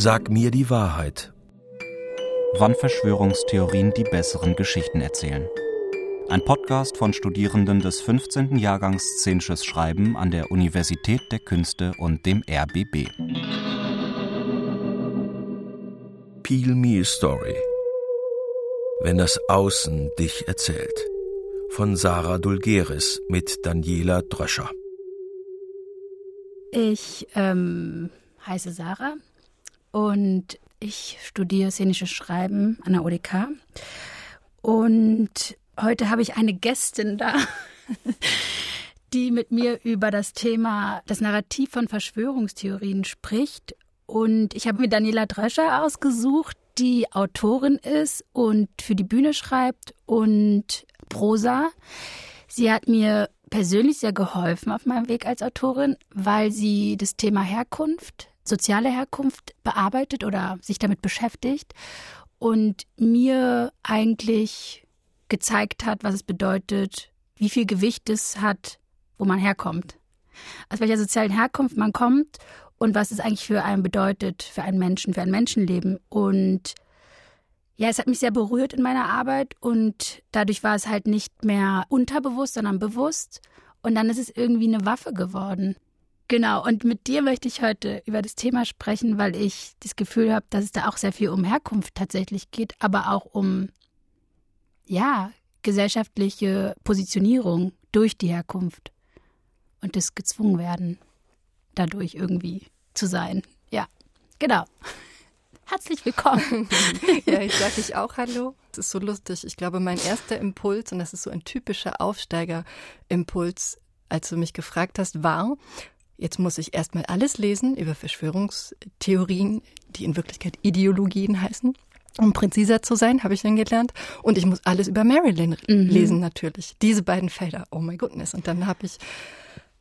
Sag mir die Wahrheit. Wann Verschwörungstheorien die besseren Geschichten erzählen. Ein Podcast von Studierenden des 15. Jahrgangs Szenisches Schreiben an der Universität der Künste und dem RBB. Peel Me a Story. Wenn das Außen dich erzählt. Von Sarah Dulgeris mit Daniela Dröscher. Ich ähm, heiße Sarah und ich studiere szenisches Schreiben an der ODK. Und heute habe ich eine Gästin da, die mit mir über das Thema, das Narrativ von Verschwörungstheorien spricht. Und ich habe mir Daniela Drescher ausgesucht, die Autorin ist und für die Bühne schreibt und Prosa. Sie hat mir persönlich sehr geholfen auf meinem Weg als Autorin, weil sie das Thema Herkunft, soziale Herkunft bearbeitet oder sich damit beschäftigt und mir eigentlich gezeigt hat, was es bedeutet, wie viel Gewicht es hat, wo man herkommt. Aus welcher sozialen Herkunft man kommt und was es eigentlich für einen bedeutet, für einen Menschen, für ein Menschenleben. Und ja, es hat mich sehr berührt in meiner Arbeit und dadurch war es halt nicht mehr unterbewusst, sondern bewusst. Und dann ist es irgendwie eine Waffe geworden. Genau, und mit dir möchte ich heute über das Thema sprechen, weil ich das Gefühl habe, dass es da auch sehr viel um Herkunft tatsächlich geht, aber auch um, ja, gesellschaftliche Positionierung durch die Herkunft und das gezwungen werden, dadurch irgendwie zu sein. Ja, genau. Herzlich willkommen. ja, ich sage ich auch Hallo. Es ist so lustig. Ich glaube, mein erster Impuls, und das ist so ein typischer Aufsteiger-Impuls, als du mich gefragt hast, war, jetzt muss ich erstmal alles lesen über Verschwörungstheorien, die in Wirklichkeit Ideologien heißen. Um präziser zu sein, habe ich dann gelernt. Und ich muss alles über Marilyn mhm. lesen, natürlich. Diese beiden Felder. Oh my goodness. Und dann habe ich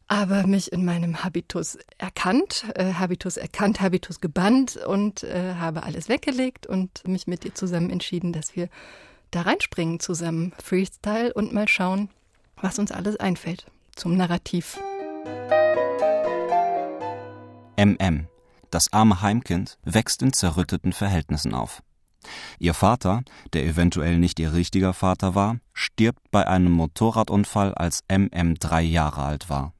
aber mich in meinem Habitus erkannt, äh, Habitus erkannt, Habitus gebannt und äh, habe alles weggelegt und mich mit dir zusammen entschieden, dass wir da reinspringen zusammen, Freestyle und mal schauen, was uns alles einfällt zum Narrativ. MM, das arme Heimkind, wächst in zerrütteten Verhältnissen auf. Ihr Vater, der eventuell nicht ihr richtiger Vater war, stirbt bei einem Motorradunfall, als MM drei Jahre alt war.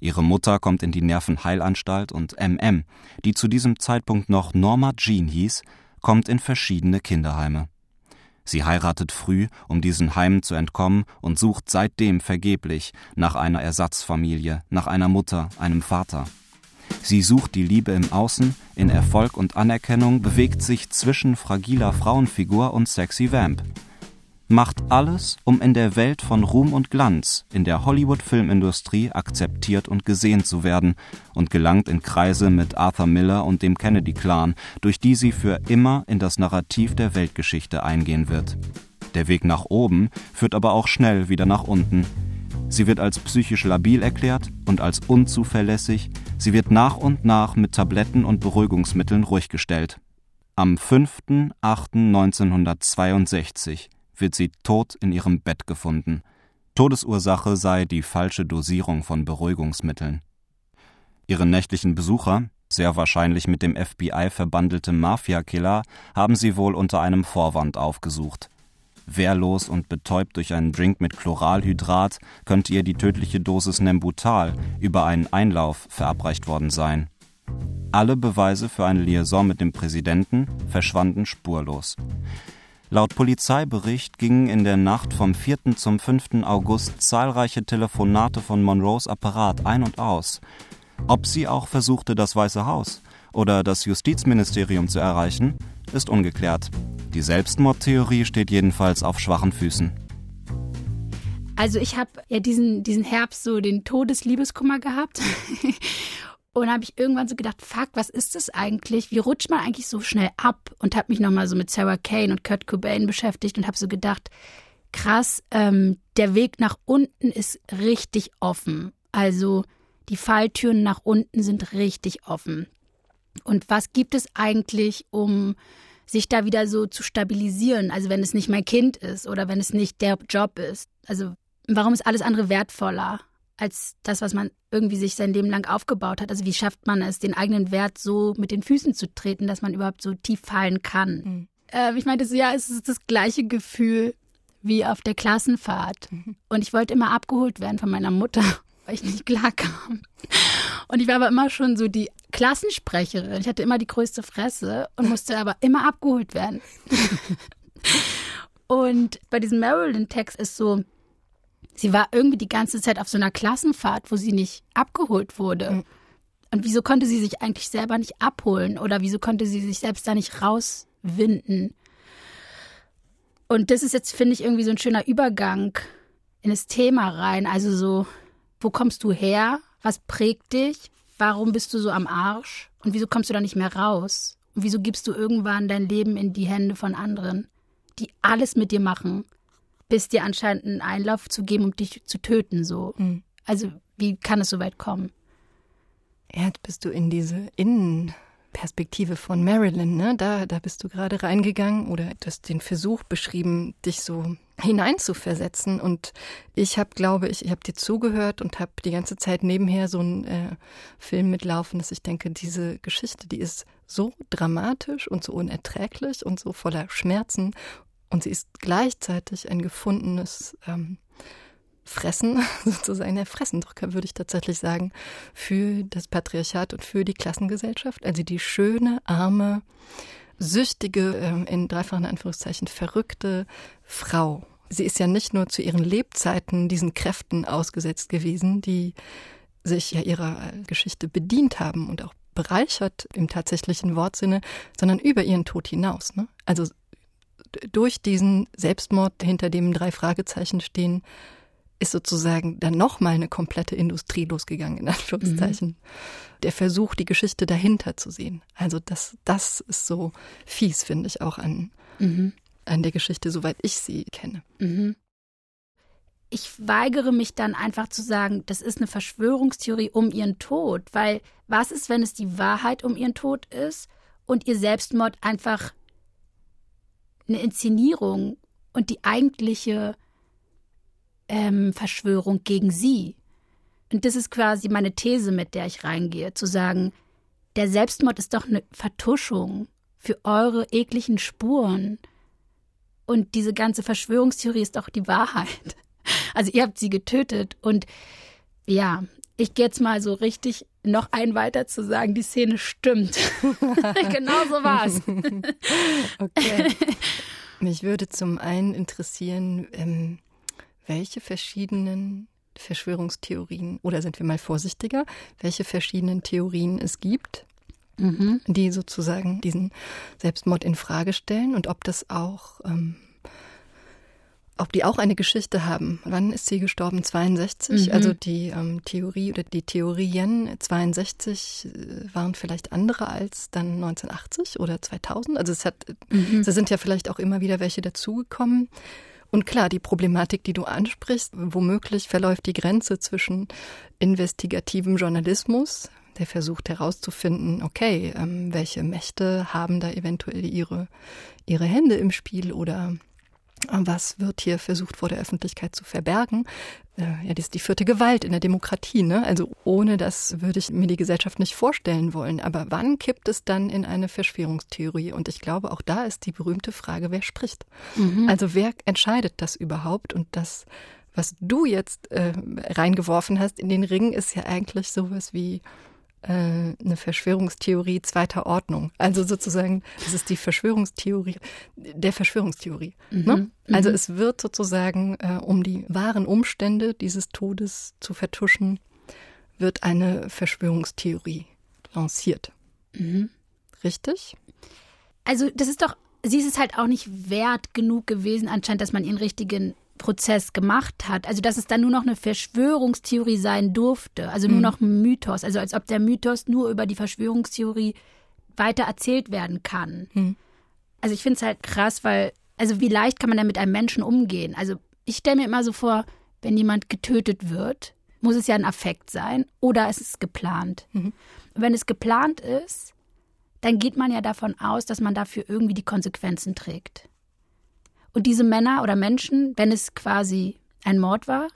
Ihre Mutter kommt in die Nervenheilanstalt und MM, die zu diesem Zeitpunkt noch Norma Jean hieß, kommt in verschiedene Kinderheime. Sie heiratet früh, um diesen Heimen zu entkommen und sucht seitdem vergeblich nach einer Ersatzfamilie, nach einer Mutter, einem Vater. Sie sucht die Liebe im Außen, in Erfolg und Anerkennung, bewegt sich zwischen fragiler Frauenfigur und sexy Vamp macht alles, um in der Welt von Ruhm und Glanz, in der Hollywood-Filmindustrie akzeptiert und gesehen zu werden und gelangt in Kreise mit Arthur Miller und dem Kennedy-Clan, durch die sie für immer in das Narrativ der Weltgeschichte eingehen wird. Der Weg nach oben führt aber auch schnell wieder nach unten. Sie wird als psychisch labil erklärt und als unzuverlässig. Sie wird nach und nach mit Tabletten und Beruhigungsmitteln ruhig gestellt. Am 5.8.1962 wird sie tot in ihrem Bett gefunden. Todesursache sei die falsche Dosierung von Beruhigungsmitteln. Ihre nächtlichen Besucher, sehr wahrscheinlich mit dem FBI verbandelte Mafia-Killer, haben sie wohl unter einem Vorwand aufgesucht. Wehrlos und betäubt durch einen Drink mit Chloralhydrat könnte ihr die tödliche Dosis Nembutal über einen Einlauf verabreicht worden sein. Alle Beweise für eine Liaison mit dem Präsidenten verschwanden spurlos. Laut Polizeibericht gingen in der Nacht vom 4. zum 5. August zahlreiche Telefonate von Monroes Apparat ein und aus. Ob sie auch versuchte, das Weiße Haus oder das Justizministerium zu erreichen, ist ungeklärt. Die Selbstmordtheorie steht jedenfalls auf schwachen Füßen. Also ich habe ja diesen, diesen Herbst so den Todesliebeskummer gehabt Und habe ich irgendwann so gedacht, fuck, was ist das eigentlich? Wie rutscht man eigentlich so schnell ab? Und habe mich nochmal so mit Sarah Kane und Kurt Cobain beschäftigt und habe so gedacht, krass, ähm, der Weg nach unten ist richtig offen. Also die Falltüren nach unten sind richtig offen. Und was gibt es eigentlich, um sich da wieder so zu stabilisieren? Also wenn es nicht mein Kind ist oder wenn es nicht der Job ist. Also warum ist alles andere wertvoller? als das, was man irgendwie sich sein Leben lang aufgebaut hat. Also wie schafft man es, den eigenen Wert so mit den Füßen zu treten, dass man überhaupt so tief fallen kann? Mhm. Äh, ich meinte so, ja, es ist das gleiche Gefühl wie auf der Klassenfahrt. Mhm. Und ich wollte immer abgeholt werden von meiner Mutter, weil ich nicht klarkam. Und ich war aber immer schon so die Klassensprecherin. Ich hatte immer die größte Fresse und musste aber immer abgeholt werden. und bei diesem Marilyn-Text ist so, sie war irgendwie die ganze Zeit auf so einer Klassenfahrt, wo sie nicht abgeholt wurde. Mhm. Und wieso konnte sie sich eigentlich selber nicht abholen oder wieso konnte sie sich selbst da nicht rauswinden? Und das ist jetzt, finde ich, irgendwie so ein schöner Übergang in das Thema rein. Also so, wo kommst du her? Was prägt dich? Warum bist du so am Arsch? Und wieso kommst du da nicht mehr raus? Und wieso gibst du irgendwann dein Leben in die Hände von anderen, die alles mit dir machen? bis dir anscheinend einen Einlauf zu geben, um dich zu töten, so. Mhm. Also, wie kann es so weit kommen? Ja, jetzt bist du in diese Innenperspektive von Marilyn, ne? Da, da bist du gerade reingegangen oder du hast den Versuch beschrieben, dich so hineinzuversetzen. Und ich habe, glaube ich, ich habe dir zugehört und habe die ganze Zeit nebenher so einen äh, Film mitlaufen, dass ich denke, diese Geschichte, die ist so dramatisch und so unerträglich und so voller Schmerzen und sie ist gleichzeitig ein gefundenes ähm, Fressen, sozusagen ein Fressendrücker, würde ich tatsächlich sagen, für das Patriarchat und für die Klassengesellschaft. Also die schöne, arme, süchtige, ähm, in dreifachen Anführungszeichen verrückte Frau. Sie ist ja nicht nur zu ihren Lebzeiten diesen Kräften ausgesetzt gewesen, die sich ja ihrer Geschichte bedient haben und auch bereichert im tatsächlichen Wortsinne, sondern über ihren Tod hinaus. Ne? Also durch diesen Selbstmord, hinter dem drei Fragezeichen stehen, ist sozusagen dann nochmal eine komplette Industrie losgegangen, in Anführungszeichen. Mhm. Der Versuch, die Geschichte dahinter zu sehen. Also das, das ist so fies, finde ich, auch an, mhm. an der Geschichte, soweit ich sie kenne. Mhm. Ich weigere mich dann einfach zu sagen, das ist eine Verschwörungstheorie um ihren Tod, weil was ist, wenn es die Wahrheit um ihren Tod ist und ihr Selbstmord einfach eine Inszenierung und die eigentliche ähm, Verschwörung gegen sie. Und das ist quasi meine These, mit der ich reingehe, zu sagen, der Selbstmord ist doch eine Vertuschung für eure ekligen Spuren. Und diese ganze Verschwörungstheorie ist doch die Wahrheit. Also ihr habt sie getötet und ja, ich gehe jetzt mal so richtig noch ein weiter zu sagen, die Szene stimmt. genau so war's. okay. Mich würde zum einen interessieren, ähm, welche verschiedenen Verschwörungstheorien, oder sind wir mal vorsichtiger, welche verschiedenen Theorien es gibt, mhm. die sozusagen diesen Selbstmord in Frage stellen und ob das auch ähm, ob die auch eine Geschichte haben. Wann ist sie gestorben? 62? Mhm. Also die ähm, Theorie oder die Theorien 62 äh, waren vielleicht andere als dann 1980 oder 2000. Also es hat, mhm. da sind ja vielleicht auch immer wieder welche dazugekommen. Und klar, die Problematik, die du ansprichst, womöglich verläuft die Grenze zwischen investigativem Journalismus, der versucht herauszufinden, okay, ähm, welche Mächte haben da eventuell ihre, ihre Hände im Spiel oder was wird hier versucht vor der Öffentlichkeit zu verbergen? Äh, ja, das ist die vierte Gewalt in der Demokratie. Ne? Also ohne das würde ich mir die Gesellschaft nicht vorstellen wollen. Aber wann kippt es dann in eine Verschwörungstheorie? Und ich glaube, auch da ist die berühmte Frage, wer spricht. Mhm. Also wer entscheidet das überhaupt? Und das, was du jetzt äh, reingeworfen hast in den Ring, ist ja eigentlich sowas wie eine Verschwörungstheorie zweiter Ordnung. Also sozusagen, das ist die Verschwörungstheorie der Verschwörungstheorie. Mhm. Ne? Also mhm. es wird sozusagen, äh, um die wahren Umstände dieses Todes zu vertuschen, wird eine Verschwörungstheorie lanciert. Mhm. Richtig? Also das ist doch, sie ist es halt auch nicht wert genug gewesen, anscheinend, dass man ihren richtigen Prozess gemacht hat. Also dass es dann nur noch eine Verschwörungstheorie sein durfte, also nur mhm. noch ein Mythos, also als ob der Mythos nur über die Verschwörungstheorie weiter erzählt werden kann. Mhm. Also ich finde es halt krass, weil, also wie leicht kann man denn mit einem Menschen umgehen? Also ich stelle mir immer so vor, wenn jemand getötet wird, muss es ja ein Affekt sein oder es ist geplant. Mhm. Wenn es geplant ist, dann geht man ja davon aus, dass man dafür irgendwie die Konsequenzen trägt. Und diese Männer oder Menschen, wenn es quasi ein Mord war,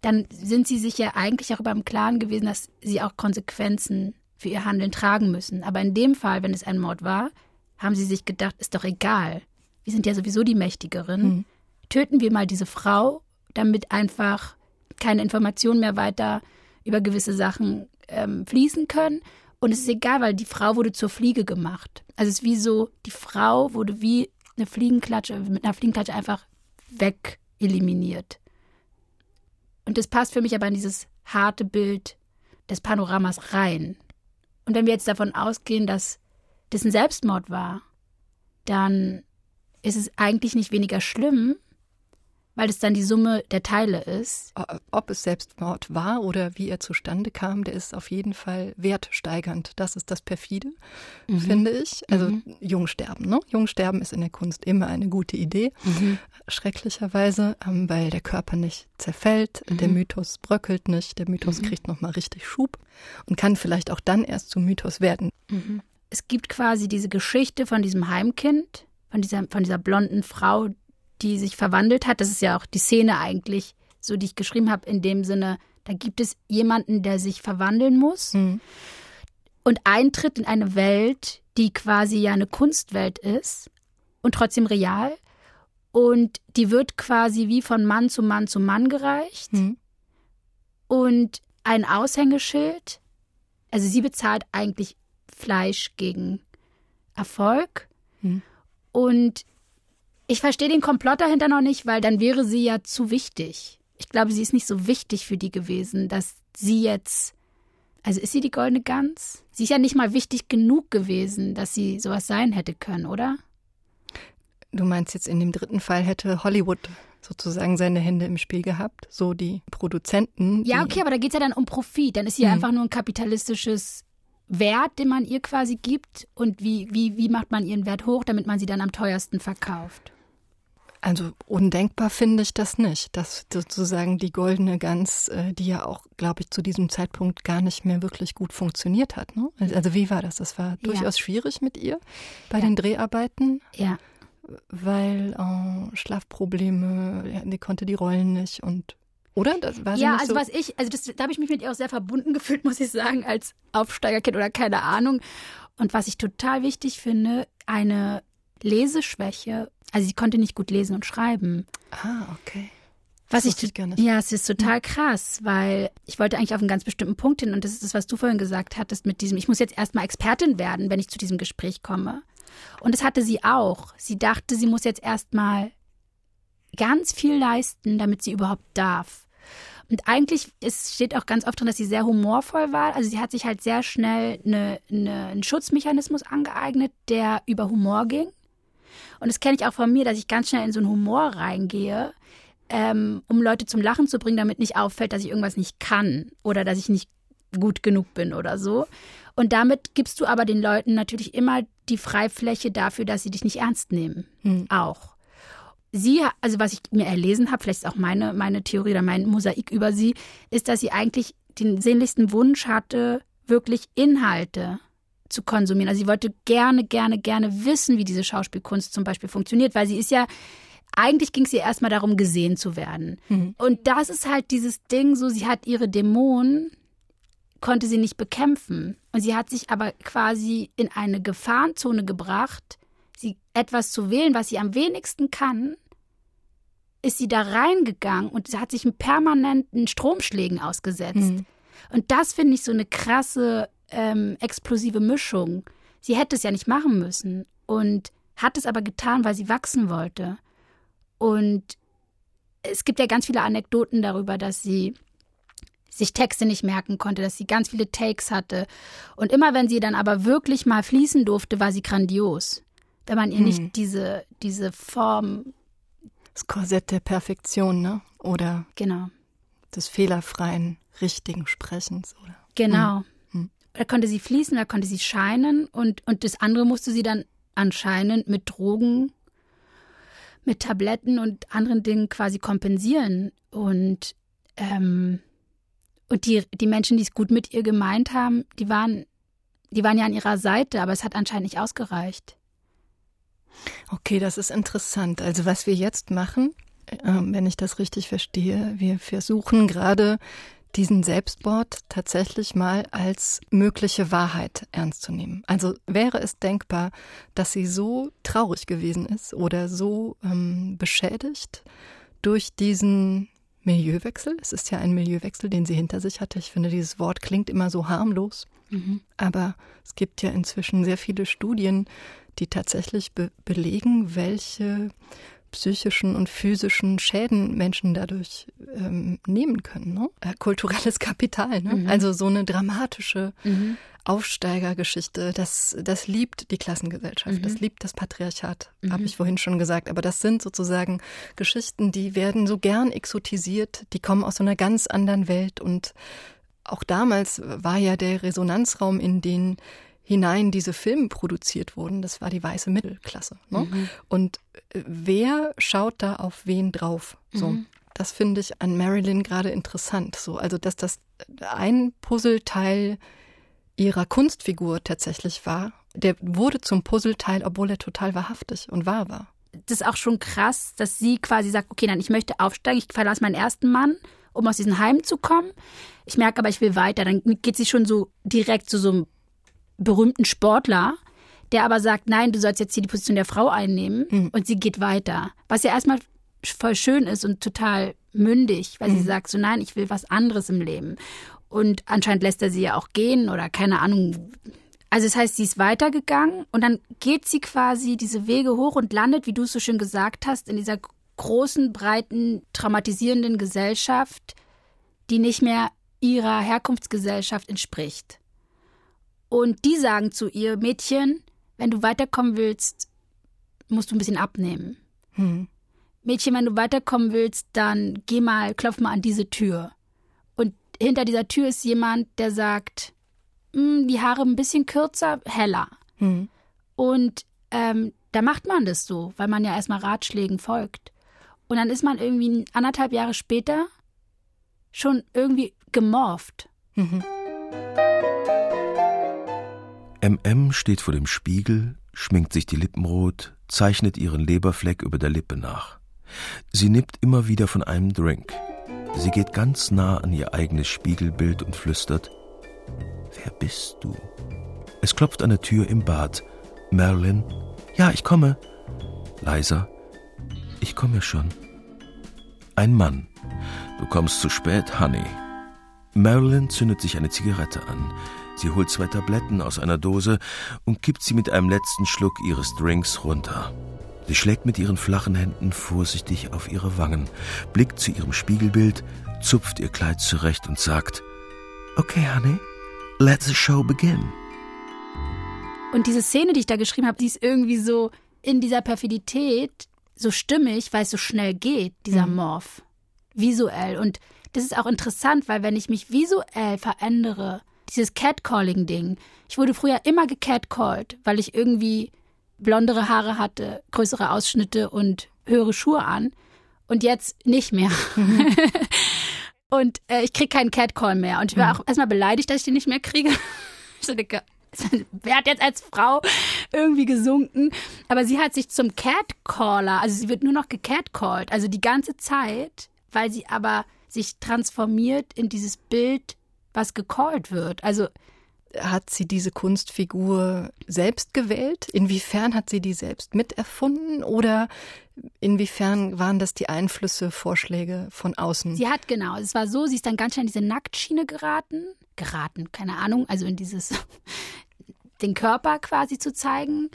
dann sind sie sich ja eigentlich auch über im Klaren gewesen, dass sie auch Konsequenzen für ihr Handeln tragen müssen. Aber in dem Fall, wenn es ein Mord war, haben sie sich gedacht, ist doch egal. Wir sind ja sowieso die Mächtigeren. Mhm. Töten wir mal diese Frau, damit einfach keine Informationen mehr weiter über gewisse Sachen ähm, fließen können. Und es ist egal, weil die Frau wurde zur Fliege gemacht. Also es ist wie so, die Frau wurde wie eine Fliegenklatsche, mit einer Fliegenklatsche einfach weg eliminiert. Und das passt für mich aber in dieses harte Bild des Panoramas rein. Und wenn wir jetzt davon ausgehen, dass das ein Selbstmord war, dann ist es eigentlich nicht weniger schlimm, weil es dann die Summe der Teile ist. Ob es Selbstmord war oder wie er zustande kam, der ist auf jeden Fall wertsteigernd. Das ist das perfide, mhm. finde ich. Also mhm. Jungsterben. Ne? Jungsterben ist in der Kunst immer eine gute Idee. Mhm. Schrecklicherweise, ähm, weil der Körper nicht zerfällt, der mhm. Mythos bröckelt nicht, der Mythos mhm. kriegt nochmal richtig Schub und kann vielleicht auch dann erst zum Mythos werden. Mhm. Es gibt quasi diese Geschichte von diesem Heimkind, von dieser, von dieser blonden Frau, die sich verwandelt hat. Das ist ja auch die Szene eigentlich, so die ich geschrieben habe, in dem Sinne, da gibt es jemanden, der sich verwandeln muss mhm. und eintritt in eine Welt, die quasi ja eine Kunstwelt ist und trotzdem real. Und die wird quasi wie von Mann zu Mann zu Mann gereicht. Mhm. Und ein Aushängeschild, also sie bezahlt eigentlich Fleisch gegen Erfolg. Mhm. Und ich verstehe den Komplott dahinter noch nicht, weil dann wäre sie ja zu wichtig. Ich glaube, sie ist nicht so wichtig für die gewesen, dass sie jetzt. Also ist sie die goldene Gans? Sie ist ja nicht mal wichtig genug gewesen, dass sie sowas sein hätte können, oder? Du meinst jetzt in dem dritten Fall hätte Hollywood sozusagen seine Hände im Spiel gehabt, so die Produzenten. Ja, okay, aber da geht es ja dann um Profit. Dann ist sie ja mhm. einfach nur ein kapitalistisches Wert, den man ihr quasi gibt und wie, wie, wie macht man ihren Wert hoch, damit man sie dann am teuersten verkauft. Also undenkbar finde ich das nicht, dass sozusagen die goldene Gans, äh, die ja auch, glaube ich, zu diesem Zeitpunkt gar nicht mehr wirklich gut funktioniert hat. Ne? Also wie war das? Das war durchaus ja. schwierig mit ihr bei ja. den Dreharbeiten. Ja. Weil äh, Schlafprobleme, die konnte die Rollen nicht und oder? Das war ja, also so? was ich, also das, da habe ich mich mit ihr auch sehr verbunden gefühlt, muss ich sagen, als Aufsteigerkind oder keine Ahnung. Und was ich total wichtig finde, eine Leseschwäche also sie konnte nicht gut lesen und schreiben. Ah, okay. Was ich, ich ja, es ist total krass, weil ich wollte eigentlich auf einen ganz bestimmten Punkt hin und das ist das, was du vorhin gesagt hattest mit diesem, ich muss jetzt erstmal Expertin werden, wenn ich zu diesem Gespräch komme. Und das hatte sie auch. Sie dachte, sie muss jetzt erstmal ganz viel leisten, damit sie überhaupt darf. Und eigentlich es steht auch ganz oft drin, dass sie sehr humorvoll war. Also sie hat sich halt sehr schnell eine, eine, einen Schutzmechanismus angeeignet, der über Humor ging. Und das kenne ich auch von mir, dass ich ganz schnell in so einen Humor reingehe, ähm, um Leute zum Lachen zu bringen, damit nicht auffällt, dass ich irgendwas nicht kann oder dass ich nicht gut genug bin oder so. Und damit gibst du aber den Leuten natürlich immer die Freifläche dafür, dass sie dich nicht ernst nehmen. Hm. Auch. Sie, also was ich mir erlesen habe, vielleicht ist auch meine, meine Theorie oder mein Mosaik über sie, ist, dass sie eigentlich den sehnlichsten Wunsch hatte, wirklich Inhalte zu konsumieren. Also sie wollte gerne, gerne, gerne wissen, wie diese Schauspielkunst zum Beispiel funktioniert, weil sie ist ja eigentlich ging es ihr erstmal darum, gesehen zu werden. Mhm. Und das ist halt dieses Ding, so sie hat ihre Dämonen, konnte sie nicht bekämpfen. Und sie hat sich aber quasi in eine Gefahrenzone gebracht, sie etwas zu wählen, was sie am wenigsten kann, ist sie da reingegangen und sie hat sich permanenten Stromschlägen ausgesetzt. Mhm. Und das finde ich so eine krasse ähm, explosive Mischung. Sie hätte es ja nicht machen müssen und hat es aber getan, weil sie wachsen wollte. Und es gibt ja ganz viele Anekdoten darüber, dass sie sich Texte nicht merken konnte, dass sie ganz viele Takes hatte. Und immer wenn sie dann aber wirklich mal fließen durfte, war sie grandios. Wenn man ihr hm. nicht diese, diese Form. Das Korsett der Perfektion, ne? Oder genau. des fehlerfreien, richtigen Sprechens, oder? Genau. Hm da konnte sie fließen, da konnte sie scheinen und, und das andere musste sie dann anscheinend mit Drogen, mit Tabletten und anderen Dingen quasi kompensieren. Und, ähm, und die, die Menschen, die es gut mit ihr gemeint haben, die waren, die waren ja an ihrer Seite, aber es hat anscheinend nicht ausgereicht. Okay, das ist interessant. Also was wir jetzt machen, ähm, wenn ich das richtig verstehe. Wir versuchen gerade diesen Selbstmord tatsächlich mal als mögliche Wahrheit ernst zu nehmen. Also wäre es denkbar, dass sie so traurig gewesen ist oder so ähm, beschädigt durch diesen Milieuwechsel. Es ist ja ein Milieuwechsel, den sie hinter sich hatte. Ich finde, dieses Wort klingt immer so harmlos. Mhm. Aber es gibt ja inzwischen sehr viele Studien, die tatsächlich be belegen, welche psychischen und physischen Schäden Menschen dadurch ähm, nehmen können. Ne? Äh, kulturelles Kapital. Ne? Mhm. Also so eine dramatische mhm. Aufsteigergeschichte, das, das liebt die Klassengesellschaft, mhm. das liebt das Patriarchat, mhm. habe ich vorhin schon gesagt. Aber das sind sozusagen Geschichten, die werden so gern exotisiert, die kommen aus so einer ganz anderen Welt. Und auch damals war ja der Resonanzraum, in den hinein diese Filme produziert wurden, das war die weiße Mittelklasse. Ne? Mhm. Und äh, wer schaut da auf wen drauf? So. Mhm. Das finde ich an Marilyn gerade interessant. So, also dass das ein Puzzleteil ihrer Kunstfigur tatsächlich war, der wurde zum Puzzleteil, obwohl er total wahrhaftig und wahr war. Das ist auch schon krass, dass sie quasi sagt, okay, nein, ich möchte aufsteigen, ich verlasse meinen ersten Mann, um aus diesem Heim zu kommen. Ich merke aber, ich will weiter. Dann geht sie schon so direkt zu so einem berühmten Sportler, der aber sagt, nein, du sollst jetzt hier die Position der Frau einnehmen mhm. und sie geht weiter. Was ja erstmal voll schön ist und total mündig, weil mhm. sie sagt so, nein, ich will was anderes im Leben. Und anscheinend lässt er sie ja auch gehen oder keine Ahnung. Also das heißt, sie ist weitergegangen und dann geht sie quasi diese Wege hoch und landet, wie du es so schön gesagt hast, in dieser großen, breiten, traumatisierenden Gesellschaft, die nicht mehr ihrer Herkunftsgesellschaft entspricht. Und die sagen zu ihr, Mädchen, wenn du weiterkommen willst, musst du ein bisschen abnehmen. Hm. Mädchen, wenn du weiterkommen willst, dann geh mal, klopf mal an diese Tür hinter dieser Tür ist jemand, der sagt, hm, die Haare ein bisschen kürzer, heller. Mhm. Und ähm, da macht man das so, weil man ja erstmal Ratschlägen folgt. Und dann ist man irgendwie anderthalb Jahre später schon irgendwie gemorpht. Mhm. MM steht vor dem Spiegel, schminkt sich die Lippen rot, zeichnet ihren Leberfleck über der Lippe nach. Sie nippt immer wieder von einem Drink. Sie geht ganz nah an ihr eigenes Spiegelbild und flüstert, Wer bist du? Es klopft an der Tür im Bad. Marilyn, ja, ich komme. Leiser, ich komme schon. Ein Mann. Du kommst zu spät, Honey. Marilyn zündet sich eine Zigarette an. Sie holt zwei Tabletten aus einer Dose und kippt sie mit einem letzten Schluck ihres Drinks runter. Sie schlägt mit ihren flachen Händen vorsichtig auf ihre Wangen, blickt zu ihrem Spiegelbild, zupft ihr Kleid zurecht und sagt, Okay, Honey, let the show begin. Und diese Szene, die ich da geschrieben habe, die ist irgendwie so in dieser Perfidität so stimmig, weil es so schnell geht, dieser mhm. Morph. Visuell. Und das ist auch interessant, weil wenn ich mich visuell verändere, dieses Catcalling-Ding, ich wurde früher immer gecatcalled, weil ich irgendwie blondere Haare hatte, größere Ausschnitte und höhere Schuhe an. Und jetzt nicht mehr. Mhm. und äh, ich kriege keinen Catcall mehr. Und ich war mhm. auch erstmal beleidigt, dass ich den nicht mehr kriege. ich so denke, wer hat jetzt als Frau irgendwie gesunken? Aber sie hat sich zum Catcaller, also sie wird nur noch gecatcalled, also die ganze Zeit, weil sie aber sich transformiert in dieses Bild, was gecallt wird. Also hat sie diese Kunstfigur selbst gewählt? Inwiefern hat sie die selbst miterfunden oder inwiefern waren das die Einflüsse, Vorschläge von außen? Sie hat genau, es war so, sie ist dann ganz schnell in diese Nacktschiene geraten, geraten, keine Ahnung, also in dieses den Körper quasi zu zeigen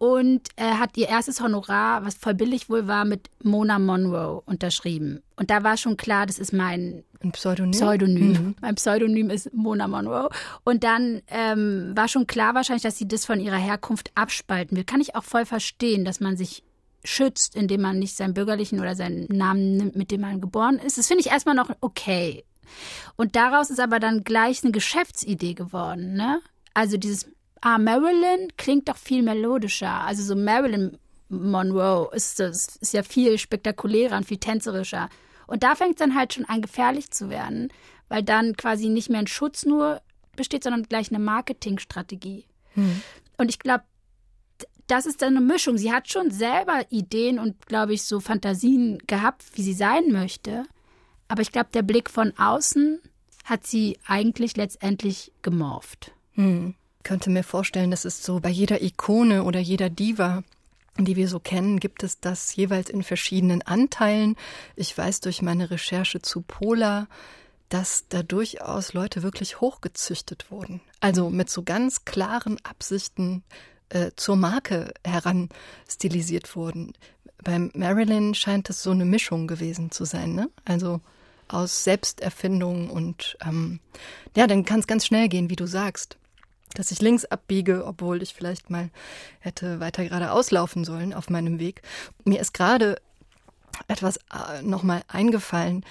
und er hat ihr erstes Honorar, was voll billig wohl war, mit Mona Monroe unterschrieben. Und da war schon klar, das ist mein Ein Pseudonym. Pseudonym. Mhm. Mein Pseudonym ist Mona Monroe. Und dann ähm, war schon klar wahrscheinlich, dass sie das von ihrer Herkunft abspalten will. Kann ich auch voll verstehen, dass man sich schützt, indem man nicht seinen bürgerlichen oder seinen Namen nimmt, mit dem man geboren ist. Das finde ich erstmal noch okay. Und daraus ist aber dann gleich eine Geschäftsidee geworden, ne? Also dieses ah, Marilyn klingt doch viel melodischer. Also so Marilyn Monroe ist, das, ist ja viel spektakulärer und viel tänzerischer. Und da fängt es dann halt schon an, gefährlich zu werden, weil dann quasi nicht mehr ein Schutz nur besteht, sondern gleich eine Marketingstrategie. Hm. Und ich glaube, das ist dann eine Mischung. Sie hat schon selber Ideen und, glaube ich, so Fantasien gehabt, wie sie sein möchte. Aber ich glaube, der Blick von außen hat sie eigentlich letztendlich gemorpht. Hm. Könnte mir vorstellen, das ist so bei jeder Ikone oder jeder Diva, die wir so kennen, gibt es das jeweils in verschiedenen Anteilen. Ich weiß durch meine Recherche zu Pola, dass da durchaus Leute wirklich hochgezüchtet wurden. Also mit so ganz klaren Absichten äh, zur Marke heran stilisiert wurden. Beim Marilyn scheint es so eine Mischung gewesen zu sein, ne? Also aus Selbsterfindung und ähm, ja, dann kann es ganz schnell gehen, wie du sagst dass ich links abbiege, obwohl ich vielleicht mal hätte weiter geradeaus laufen sollen auf meinem Weg. Mir ist gerade etwas äh, nochmal eingefallen.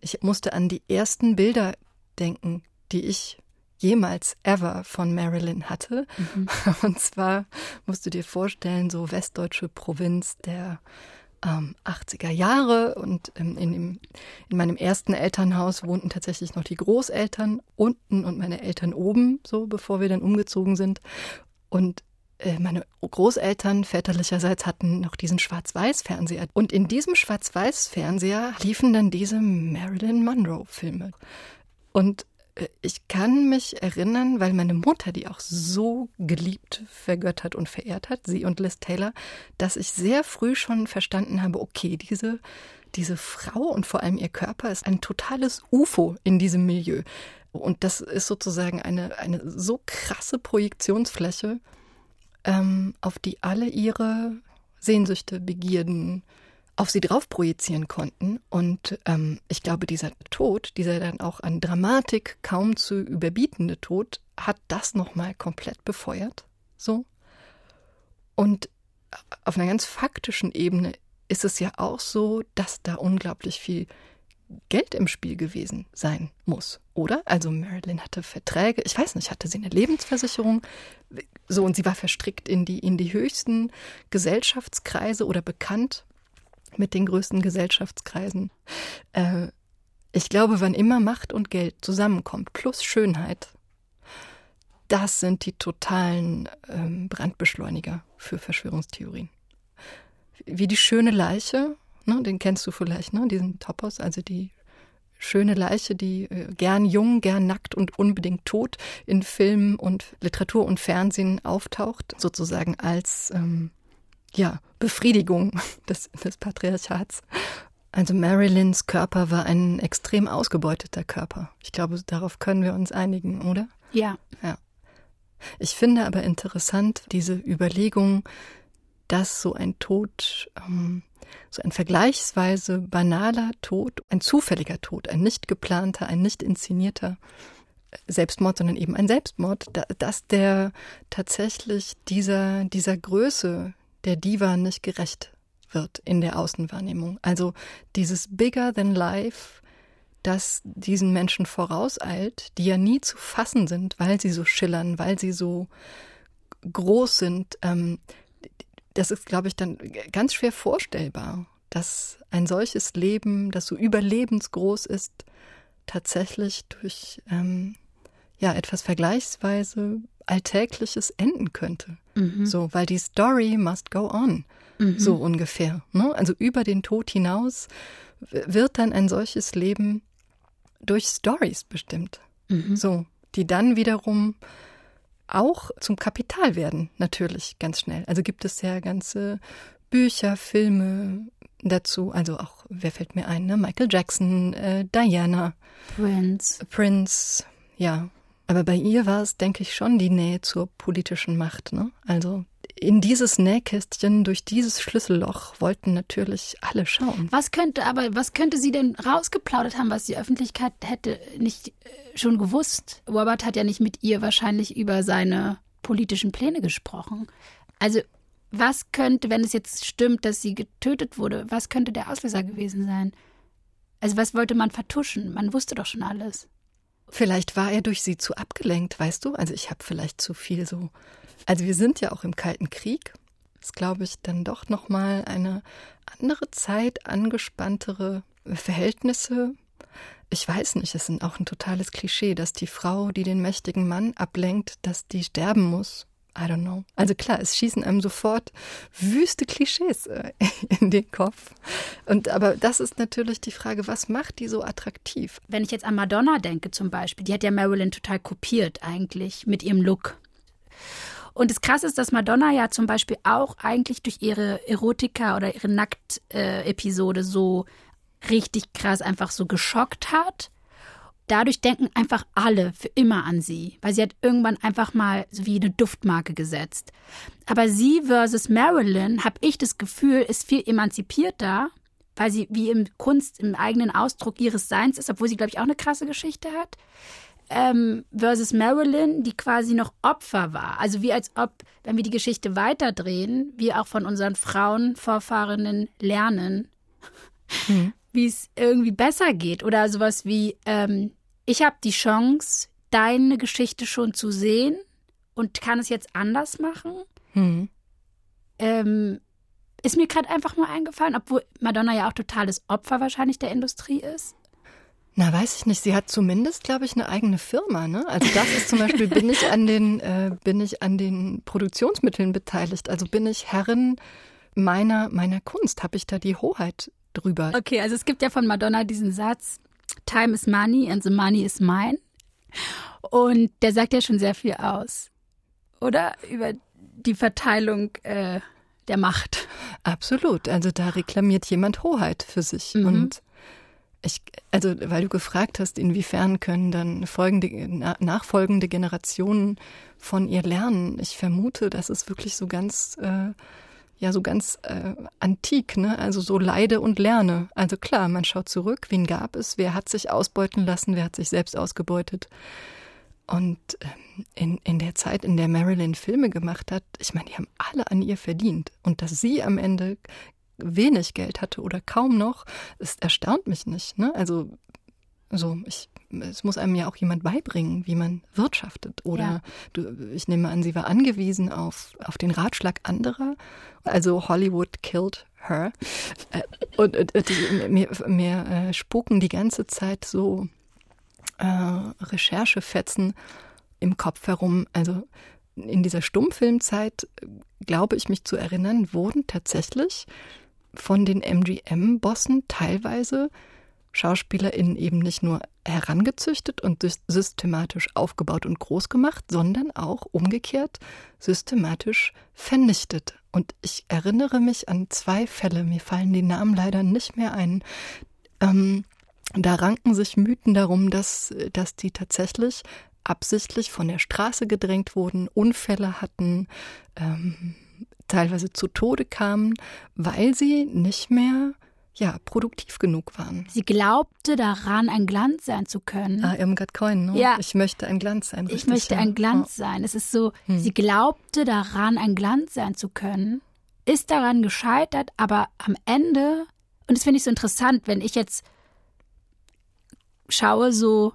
Ich musste an die ersten Bilder denken, die ich jemals ever von Marilyn hatte. Mhm. Und zwar musst du dir vorstellen, so westdeutsche Provinz der ähm, 80er Jahre und ähm, in, dem, in meinem ersten Elternhaus wohnten tatsächlich noch die Großeltern unten und meine Eltern oben, so bevor wir dann umgezogen sind. Und äh, meine Großeltern väterlicherseits hatten noch diesen Schwarz-Weiß-Fernseher. Und in diesem Schwarz-Weiß-Fernseher liefen dann diese Marilyn Monroe-Filme. Und ich kann mich erinnern, weil meine Mutter die auch so geliebt, vergöttert und verehrt hat, sie und Liz Taylor, dass ich sehr früh schon verstanden habe, okay, diese, diese Frau und vor allem ihr Körper ist ein totales UFO in diesem Milieu. Und das ist sozusagen eine, eine so krasse Projektionsfläche, ähm, auf die alle ihre Sehnsüchte, Begierden, auf sie drauf projizieren konnten. Und ähm, ich glaube, dieser Tod, dieser dann auch an Dramatik kaum zu überbietende Tod, hat das nochmal komplett befeuert. So. Und auf einer ganz faktischen Ebene ist es ja auch so, dass da unglaublich viel Geld im Spiel gewesen sein muss, oder? Also Marilyn hatte Verträge, ich weiß nicht, hatte sie eine Lebensversicherung? So, und sie war verstrickt in die, in die höchsten Gesellschaftskreise oder bekannt mit den größten Gesellschaftskreisen. Äh, ich glaube, wann immer Macht und Geld zusammenkommt, plus Schönheit, das sind die totalen ähm, Brandbeschleuniger für Verschwörungstheorien. Wie die schöne Leiche, ne, den kennst du vielleicht, ne, diesen Topos, also die schöne Leiche, die äh, gern jung, gern nackt und unbedingt tot in Filmen und Literatur und Fernsehen auftaucht, sozusagen als ähm, ja, Befriedigung des, des Patriarchats. Also Marilyns Körper war ein extrem ausgebeuteter Körper. Ich glaube, darauf können wir uns einigen, oder? Ja. Ja. Ich finde aber interessant diese Überlegung, dass so ein Tod, ähm, so ein vergleichsweise banaler Tod, ein zufälliger Tod, ein nicht geplanter, ein nicht inszenierter Selbstmord, sondern eben ein Selbstmord, dass der tatsächlich dieser, dieser Größe, der Diva nicht gerecht wird in der Außenwahrnehmung. Also dieses Bigger than Life, das diesen Menschen vorauseilt, die ja nie zu fassen sind, weil sie so schillern, weil sie so groß sind. Ähm, das ist, glaube ich, dann ganz schwer vorstellbar, dass ein solches Leben, das so überlebensgroß ist, tatsächlich durch ähm, ja etwas vergleichsweise Alltägliches enden könnte. Mhm. So, weil die Story must go on. Mhm. So ungefähr. Ne? Also über den Tod hinaus wird dann ein solches Leben durch Stories bestimmt. Mhm. So, die dann wiederum auch zum Kapital werden, natürlich ganz schnell. Also gibt es ja ganze Bücher, Filme dazu, also auch, wer fällt mir ein, ne? Michael Jackson, äh, Diana, Prince. Prince, ja, aber bei ihr war es, denke ich, schon die Nähe zur politischen Macht. Ne? Also in dieses Nähkästchen, durch dieses Schlüsselloch wollten natürlich alle schauen. Was könnte aber, was könnte sie denn rausgeplaudert haben, was die Öffentlichkeit hätte nicht äh, schon gewusst? Robert hat ja nicht mit ihr wahrscheinlich über seine politischen Pläne gesprochen. Also was könnte, wenn es jetzt stimmt, dass sie getötet wurde, was könnte der Auslöser gewesen sein? Also was wollte man vertuschen? Man wusste doch schon alles. Vielleicht war er durch sie zu abgelenkt, weißt du? Also ich habe vielleicht zu viel so. Also wir sind ja auch im Kalten Krieg. Das glaube ich dann doch noch mal eine andere Zeit, angespanntere Verhältnisse. Ich weiß nicht, es ist auch ein totales Klischee, dass die Frau, die den mächtigen Mann ablenkt, dass die sterben muss. I don't know. Also klar, es schießen einem sofort wüste Klischees äh, in den Kopf. Und aber das ist natürlich die Frage, was macht die so attraktiv? Wenn ich jetzt an Madonna denke zum Beispiel, die hat ja Marilyn total kopiert eigentlich mit ihrem Look. Und das Krasse ist, dass Madonna ja zum Beispiel auch eigentlich durch ihre Erotika oder ihre Nackt-Episode so richtig krass einfach so geschockt hat dadurch denken einfach alle für immer an sie, weil sie hat irgendwann einfach mal so wie eine Duftmarke gesetzt. Aber sie versus Marilyn, habe ich das Gefühl, ist viel emanzipierter, weil sie wie im Kunst, im eigenen Ausdruck ihres Seins ist, obwohl sie, glaube ich, auch eine krasse Geschichte hat. Ähm, versus Marilyn, die quasi noch Opfer war. Also wie als ob, wenn wir die Geschichte weiterdrehen, wir auch von unseren Frauen, Vorfahrenen lernen, hm wie es irgendwie besser geht oder sowas wie, ähm, ich habe die Chance, deine Geschichte schon zu sehen und kann es jetzt anders machen. Hm. Ähm, ist mir gerade einfach nur eingefallen, obwohl Madonna ja auch totales Opfer wahrscheinlich der Industrie ist. Na, weiß ich nicht. Sie hat zumindest, glaube ich, eine eigene Firma. Ne? Also das ist zum Beispiel, bin ich an den, äh, bin ich an den Produktionsmitteln beteiligt. Also bin ich Herrin meiner meiner Kunst. Habe ich da die Hoheit drüber. Okay, also es gibt ja von Madonna diesen Satz, Time is money and the money is mine. Und der sagt ja schon sehr viel aus, oder? Über die Verteilung äh, der Macht. Absolut. Also da reklamiert jemand Hoheit für sich. Mhm. Und ich, also weil du gefragt hast, inwiefern können dann folgende, nachfolgende Generationen von ihr lernen. Ich vermute, dass es wirklich so ganz äh, ja so ganz äh, antik, ne? Also so leide und lerne. Also klar, man schaut zurück, wen gab es, wer hat sich ausbeuten lassen, wer hat sich selbst ausgebeutet. Und ähm, in, in der Zeit, in der Marilyn Filme gemacht hat, ich meine, die haben alle an ihr verdient. Und dass sie am Ende wenig Geld hatte oder kaum noch, es erstaunt mich nicht. Ne? Also so, ich es muss einem ja auch jemand beibringen, wie man wirtschaftet. Oder ja. du, ich nehme an, sie war angewiesen auf, auf den Ratschlag anderer. Also Hollywood killed her. Äh, und, und, und mir, mir äh, spuken die ganze Zeit so äh, Recherchefetzen im Kopf herum. Also in dieser Stummfilmzeit, glaube ich mich zu erinnern, wurden tatsächlich von den MGM-Bossen teilweise SchauspielerInnen eben nicht nur herangezüchtet und systematisch aufgebaut und groß gemacht, sondern auch umgekehrt systematisch vernichtet. Und ich erinnere mich an zwei Fälle, mir fallen die Namen leider nicht mehr ein. Ähm, da ranken sich Mythen darum, dass, dass die tatsächlich absichtlich von der Straße gedrängt wurden, Unfälle hatten, ähm, teilweise zu Tode kamen, weil sie nicht mehr ja, produktiv genug waren. Sie glaubte daran, ein Glanz sein zu können. Ah, Irmgard Coin, ne? Ja. Ich möchte ein Glanz sein. Richtig, ich möchte ja. ein Glanz ja. sein. Es ist so, hm. sie glaubte daran, ein Glanz sein zu können, ist daran gescheitert, aber am Ende, und das finde ich so interessant, wenn ich jetzt schaue, so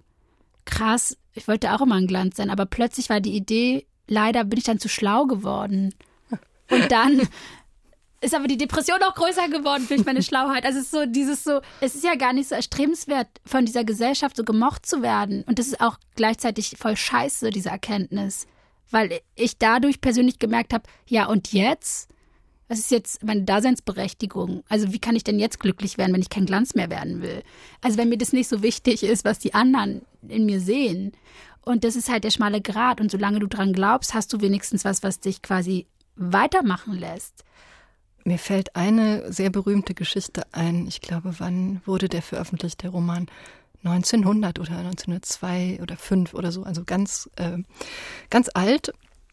krass, ich wollte auch immer ein Glanz sein, aber plötzlich war die Idee, leider bin ich dann zu schlau geworden. Und dann ist aber die Depression auch größer geworden durch meine Schlauheit. Also es ist so dieses so, es ist ja gar nicht so erstrebenswert, von dieser Gesellschaft so gemocht zu werden. Und das ist auch gleichzeitig voll scheiße, diese Erkenntnis. Weil ich dadurch persönlich gemerkt habe, ja und jetzt? Was ist jetzt meine Daseinsberechtigung? Also wie kann ich denn jetzt glücklich werden, wenn ich kein Glanz mehr werden will? Also wenn mir das nicht so wichtig ist, was die anderen in mir sehen. Und das ist halt der schmale Grat. Und solange du dran glaubst, hast du wenigstens was, was dich quasi weitermachen lässt. Mir fällt eine sehr berühmte Geschichte ein. Ich glaube, wann wurde der veröffentlicht, der Roman? 1900 oder 1902 oder 5 oder so, also ganz, äh, ganz alt.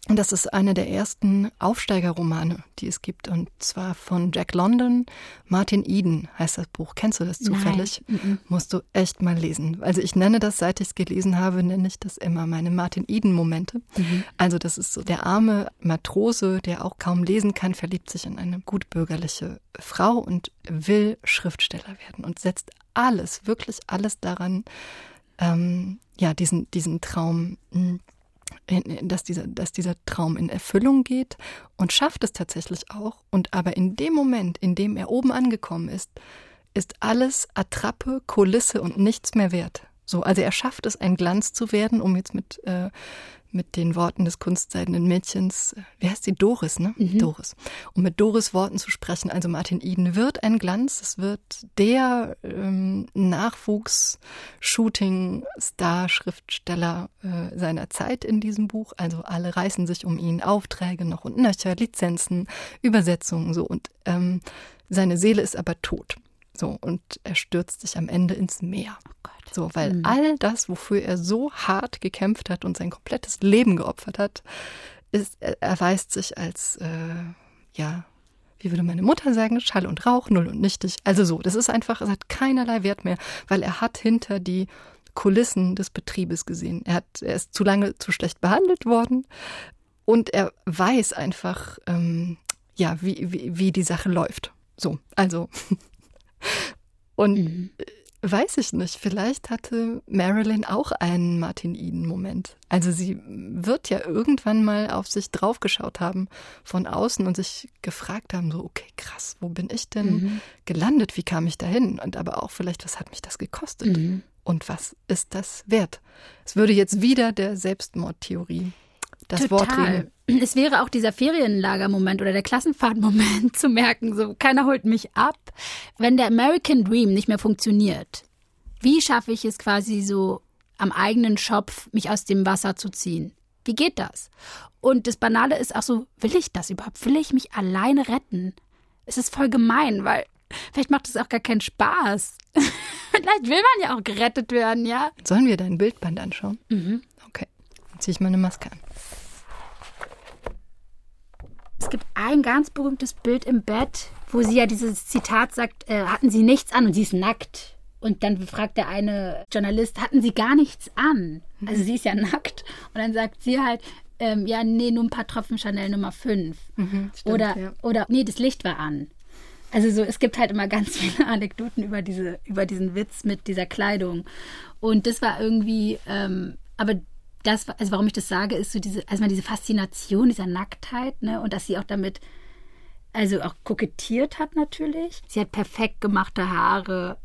Und das ist einer der ersten Aufsteigerromane, die es gibt. Und zwar von Jack London. Martin Eden heißt das Buch. Kennst du das zufällig? Nein. Musst du echt mal lesen. Also ich nenne das, seit ich es gelesen habe, nenne ich das immer meine Martin Eden-Momente. Mhm. Also das ist so der arme Matrose, der auch kaum lesen kann, verliebt sich in eine gutbürgerliche Frau und will Schriftsteller werden und setzt alles, wirklich alles daran, ähm, ja, diesen, diesen Traum hm, dass dieser, dass dieser Traum in Erfüllung geht und schafft es tatsächlich auch. Und aber in dem Moment, in dem er oben angekommen ist, ist alles Attrappe, Kulisse und nichts mehr wert. So, also er schafft es, ein Glanz zu werden, um jetzt mit äh, mit den Worten des kunstseidenen Mädchens, äh, wie heißt sie? Doris, ne? Mhm. Doris. Um mit Doris Worten zu sprechen. Also Martin Eden wird ein Glanz. Es wird der ähm, Nachwuchs-Shooting-Star, Schriftsteller äh, seiner Zeit in diesem Buch. Also alle reißen sich um ihn. Aufträge noch und nöcher, Lizenzen, Übersetzungen, so. Und ähm, seine Seele ist aber tot. So, und er stürzt sich am Ende ins Meer. Oh Gott. So, weil mhm. all das, wofür er so hart gekämpft hat und sein komplettes Leben geopfert hat, ist, er erweist sich als, äh, ja, wie würde meine Mutter sagen, Schall und Rauch, null und nichtig. Also so, das ist einfach, es hat keinerlei Wert mehr, weil er hat hinter die Kulissen des Betriebes gesehen. Er hat, er ist zu lange zu schlecht behandelt worden und er weiß einfach, ähm, ja, wie, wie, wie die Sache läuft. So, also. und mhm weiß ich nicht, vielleicht hatte Marilyn auch einen Martin Eden-Moment. Also sie wird ja irgendwann mal auf sich draufgeschaut haben von außen und sich gefragt haben, so, okay, krass, wo bin ich denn mhm. gelandet? Wie kam ich dahin? Und aber auch vielleicht, was hat mich das gekostet? Mhm. Und was ist das wert? Es würde jetzt wieder der Selbstmordtheorie das Total. Wort. Es wäre auch dieser Ferienlagermoment oder der Klassenfahrtmoment zu merken, so keiner holt mich ab. Wenn der American Dream nicht mehr funktioniert, wie schaffe ich es quasi so am eigenen Schopf, mich aus dem Wasser zu ziehen? Wie geht das? Und das Banale ist auch so, will ich das überhaupt? Will ich mich alleine retten? Es ist voll gemein, weil vielleicht macht es auch gar keinen Spaß. vielleicht will man ja auch gerettet werden, ja? Sollen wir dein Bildband anschauen? Mhm. Dann ziehe ich meine Maske an. Es gibt ein ganz berühmtes Bild im Bett, wo sie ja dieses Zitat sagt, äh, hatten sie nichts an und sie ist nackt. Und dann fragt der eine Journalist, hatten sie gar nichts an? Also sie ist ja nackt. Und dann sagt sie halt, ähm, ja, nee, nur ein paar Tropfen Chanel Nummer 5. Mhm, oder, ja. oder, nee, das Licht war an. Also so, es gibt halt immer ganz viele Anekdoten über diese, über diesen Witz mit dieser Kleidung. Und das war irgendwie, ähm, aber das, also warum ich das sage, ist so diese, also diese Faszination dieser Nacktheit, ne, und dass sie auch damit, also auch kokettiert hat natürlich. Sie hat perfekt gemachte Haare.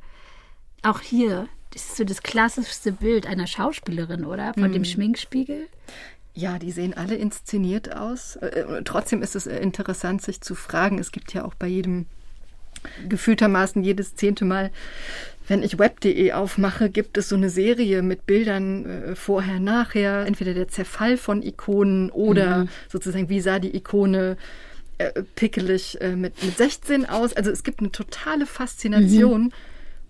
Auch hier, das ist so das klassischste Bild einer Schauspielerin, oder? Von mhm. dem Schminkspiegel. Ja, die sehen alle inszeniert aus. Äh, trotzdem ist es interessant, sich zu fragen. Es gibt ja auch bei jedem gefühltermaßen jedes zehnte Mal wenn ich web.de aufmache, gibt es so eine Serie mit Bildern äh, vorher, nachher, entweder der Zerfall von Ikonen oder mhm. sozusagen, wie sah die Ikone äh, pickelig äh, mit, mit 16 aus. Also es gibt eine totale Faszination. Mhm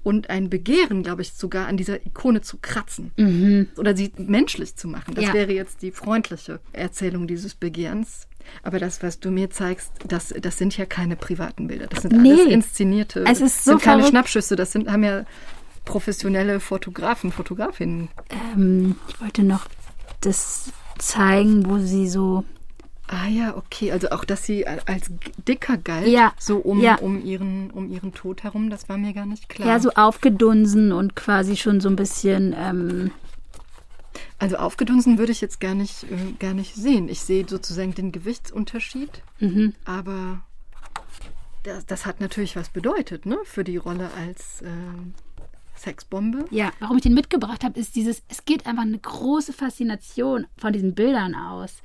und ein Begehren, glaube ich, sogar an dieser Ikone zu kratzen mhm. oder sie menschlich zu machen. Das ja. wäre jetzt die freundliche Erzählung dieses Begehrens. Aber das, was du mir zeigst, das, das sind ja keine privaten Bilder. Das sind nee. alles inszenierte. Es ist so sind keine Schnappschüsse. Das sind, haben ja professionelle Fotografen, Fotografinnen. Ähm, ich wollte noch das zeigen, wo sie so. Ah ja, okay. Also auch, dass sie als dicker galt, ja. so um, ja. um, ihren, um ihren Tod herum, das war mir gar nicht klar. Ja, so aufgedunsen und quasi schon so ein bisschen. Ähm, also aufgedunsen würde ich jetzt gar nicht, äh, gar nicht sehen. Ich sehe sozusagen den Gewichtsunterschied, mhm. aber das, das, hat natürlich was bedeutet, ne, für die Rolle als äh, Sexbombe. Ja, warum ich den mitgebracht habe, ist dieses, es geht einfach eine große Faszination von diesen Bildern aus.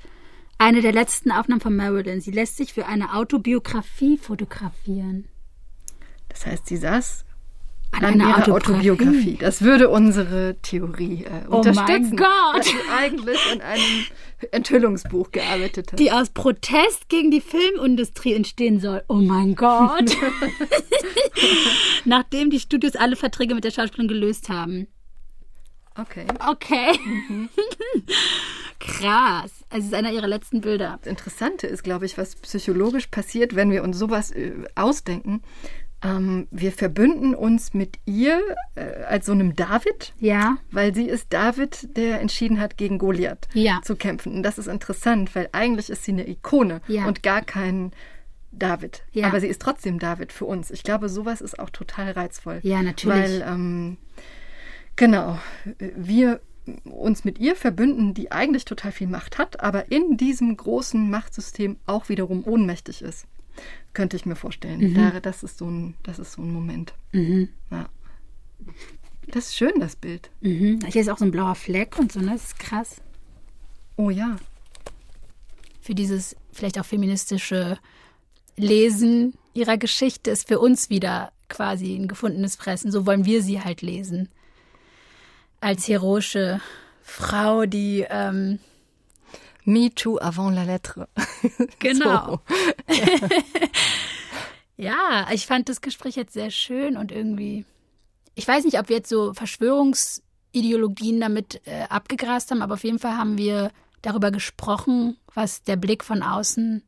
Eine der letzten Aufnahmen von Marilyn. Sie lässt sich für eine Autobiografie fotografieren. Das heißt, sie saß an, an ihrer Autobiografie. Das würde unsere Theorie äh, unterstützen. Oh mein Gott! Dass sie eigentlich an einem Enthüllungsbuch gearbeitet hat. Die aus Protest gegen die Filmindustrie entstehen soll. Oh mein Gott! Nachdem die Studios alle Verträge mit der Schauspielerin gelöst haben. Okay. Okay. Mhm. Krass. Also es ist einer ihrer letzten Bilder. Das Interessante ist, glaube ich, was psychologisch passiert, wenn wir uns sowas äh, ausdenken ähm, wir verbünden uns mit ihr äh, als so einem David. Ja. Weil sie ist David, der entschieden hat, gegen Goliath ja. zu kämpfen. Und das ist interessant, weil eigentlich ist sie eine Ikone ja. und gar kein David. Ja. Aber sie ist trotzdem David für uns. Ich glaube, sowas ist auch total reizvoll. Ja, natürlich. Weil, ähm, genau, wir uns mit ihr verbünden, die eigentlich total viel Macht hat, aber in diesem großen Machtsystem auch wiederum ohnmächtig ist. Könnte ich mir vorstellen. Mhm. das, ist so ein, das ist so ein Moment. Mhm. Ja. Das ist schön, das Bild. Mhm. Hier ist auch so ein blauer Fleck und so, ne? Das ist krass. Oh ja. Für dieses vielleicht auch feministische Lesen ihrer Geschichte ist für uns wieder quasi ein gefundenes Fressen. So wollen wir sie halt lesen. Als heroische Frau, die ähm, Me too avant la lettre. Genau. Ja, ich fand das Gespräch jetzt sehr schön und irgendwie. Ich weiß nicht, ob wir jetzt so Verschwörungsideologien damit äh, abgegrast haben, aber auf jeden Fall haben wir darüber gesprochen, was der Blick von außen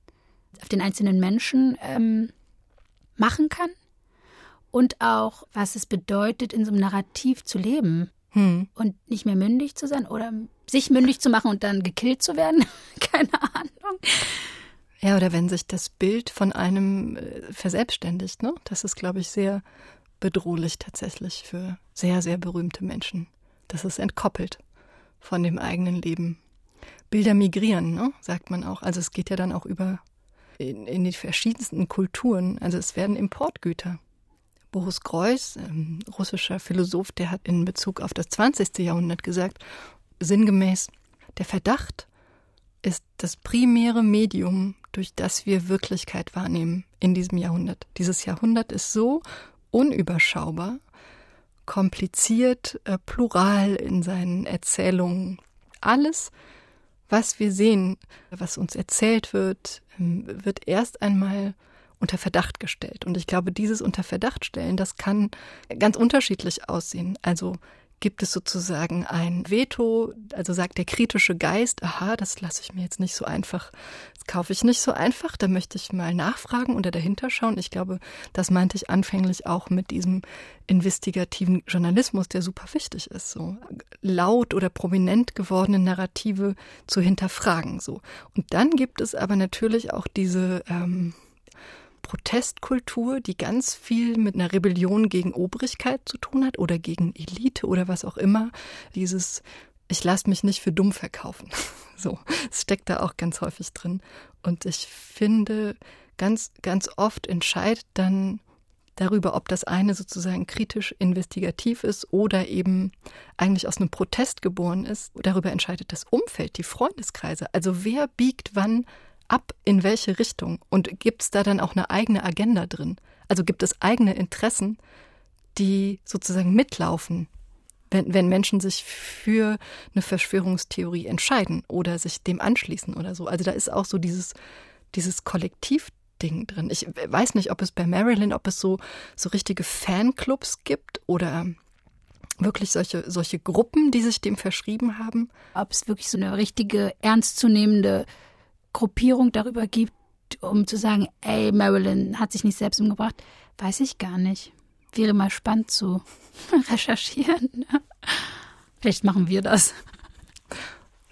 auf den einzelnen Menschen ähm, machen kann und auch, was es bedeutet, in so einem Narrativ zu leben hm. und nicht mehr mündig zu sein oder sich mündig zu machen und dann gekillt zu werden. Keine Ahnung. Ja, oder wenn sich das Bild von einem äh, verselbstständigt, ne? Das ist, glaube ich, sehr bedrohlich tatsächlich für sehr, sehr berühmte Menschen. Das ist entkoppelt von dem eigenen Leben. Bilder migrieren, ne? sagt man auch. Also es geht ja dann auch über in, in die verschiedensten Kulturen. Also es werden Importgüter. Boris Greuß, ähm, russischer Philosoph, der hat in Bezug auf das 20. Jahrhundert gesagt, sinngemäß, der Verdacht ist das primäre Medium, durch das wir Wirklichkeit wahrnehmen in diesem Jahrhundert. Dieses Jahrhundert ist so unüberschaubar, kompliziert, äh, plural in seinen Erzählungen. Alles, was wir sehen, was uns erzählt wird, ähm, wird erst einmal unter Verdacht gestellt. Und ich glaube, dieses unter Verdacht stellen, das kann ganz unterschiedlich aussehen. Also gibt es sozusagen ein Veto, also sagt der kritische Geist, aha, das lasse ich mir jetzt nicht so einfach, das kaufe ich nicht so einfach, da möchte ich mal nachfragen oder dahinter schauen. Ich glaube, das meinte ich anfänglich auch mit diesem investigativen Journalismus, der super wichtig ist, so laut oder prominent gewordene Narrative zu hinterfragen, so. Und dann gibt es aber natürlich auch diese ähm, Protestkultur, die ganz viel mit einer Rebellion gegen Obrigkeit zu tun hat oder gegen Elite oder was auch immer. Dieses ich lasse mich nicht für dumm verkaufen. So, es steckt da auch ganz häufig drin. Und ich finde, ganz, ganz oft entscheidet dann darüber, ob das eine sozusagen kritisch investigativ ist oder eben eigentlich aus einem Protest geboren ist. Darüber entscheidet das Umfeld, die Freundeskreise. Also wer biegt wann ab, in welche Richtung? Und gibt es da dann auch eine eigene Agenda drin? Also gibt es eigene Interessen, die sozusagen mitlaufen, wenn, wenn Menschen sich für eine Verschwörungstheorie entscheiden oder sich dem anschließen oder so. Also da ist auch so dieses, dieses Kollektivding drin. Ich weiß nicht, ob es bei Marilyn, ob es so, so richtige Fanclubs gibt oder wirklich solche, solche Gruppen, die sich dem verschrieben haben. Ob es wirklich so eine richtige, ernstzunehmende Gruppierung darüber gibt, um zu sagen, ey, Marilyn hat sich nicht selbst umgebracht, weiß ich gar nicht. Wäre mal spannend zu recherchieren. Vielleicht machen wir das.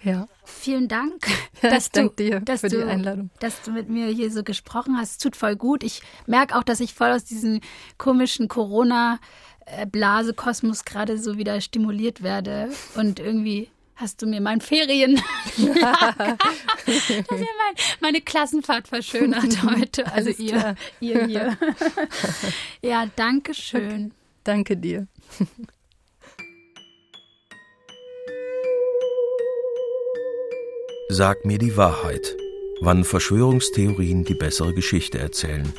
Ja. Vielen Dank, ja, dass, du, dir dass, für du, die Einladung. dass du mit mir hier so gesprochen hast. Es tut voll gut. Ich merke auch, dass ich voll aus diesem komischen Corona-Blase-Kosmos gerade so wieder stimuliert werde und irgendwie hast du mir mein Ferien, ja, mein, meine Klassenfahrt verschönert heute. Also ihr, ihr hier. ja, danke schön. Danke dir. Sag mir die Wahrheit, wann Verschwörungstheorien die bessere Geschichte erzählen.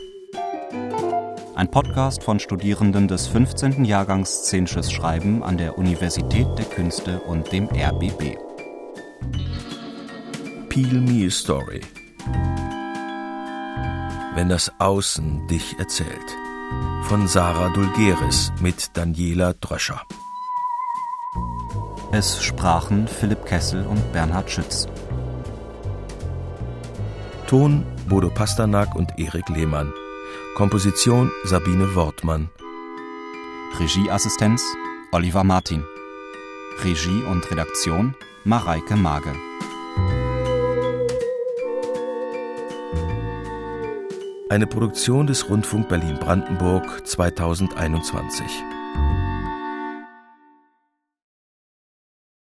Ein Podcast von Studierenden des 15. Jahrgangs Szenisches Schreiben an der Universität der Künste und dem RBB. Peel Me a Story. Wenn das Außen dich erzählt. Von Sarah Dulgeris mit Daniela Dröscher. Es sprachen Philipp Kessel und Bernhard Schütz. Ton Bodo Pasternak und Erik Lehmann. Komposition Sabine Wortmann. Regieassistenz Oliver Martin. Regie und Redaktion Mareike Mage. Eine Produktion des Rundfunk Berlin-Brandenburg 2021.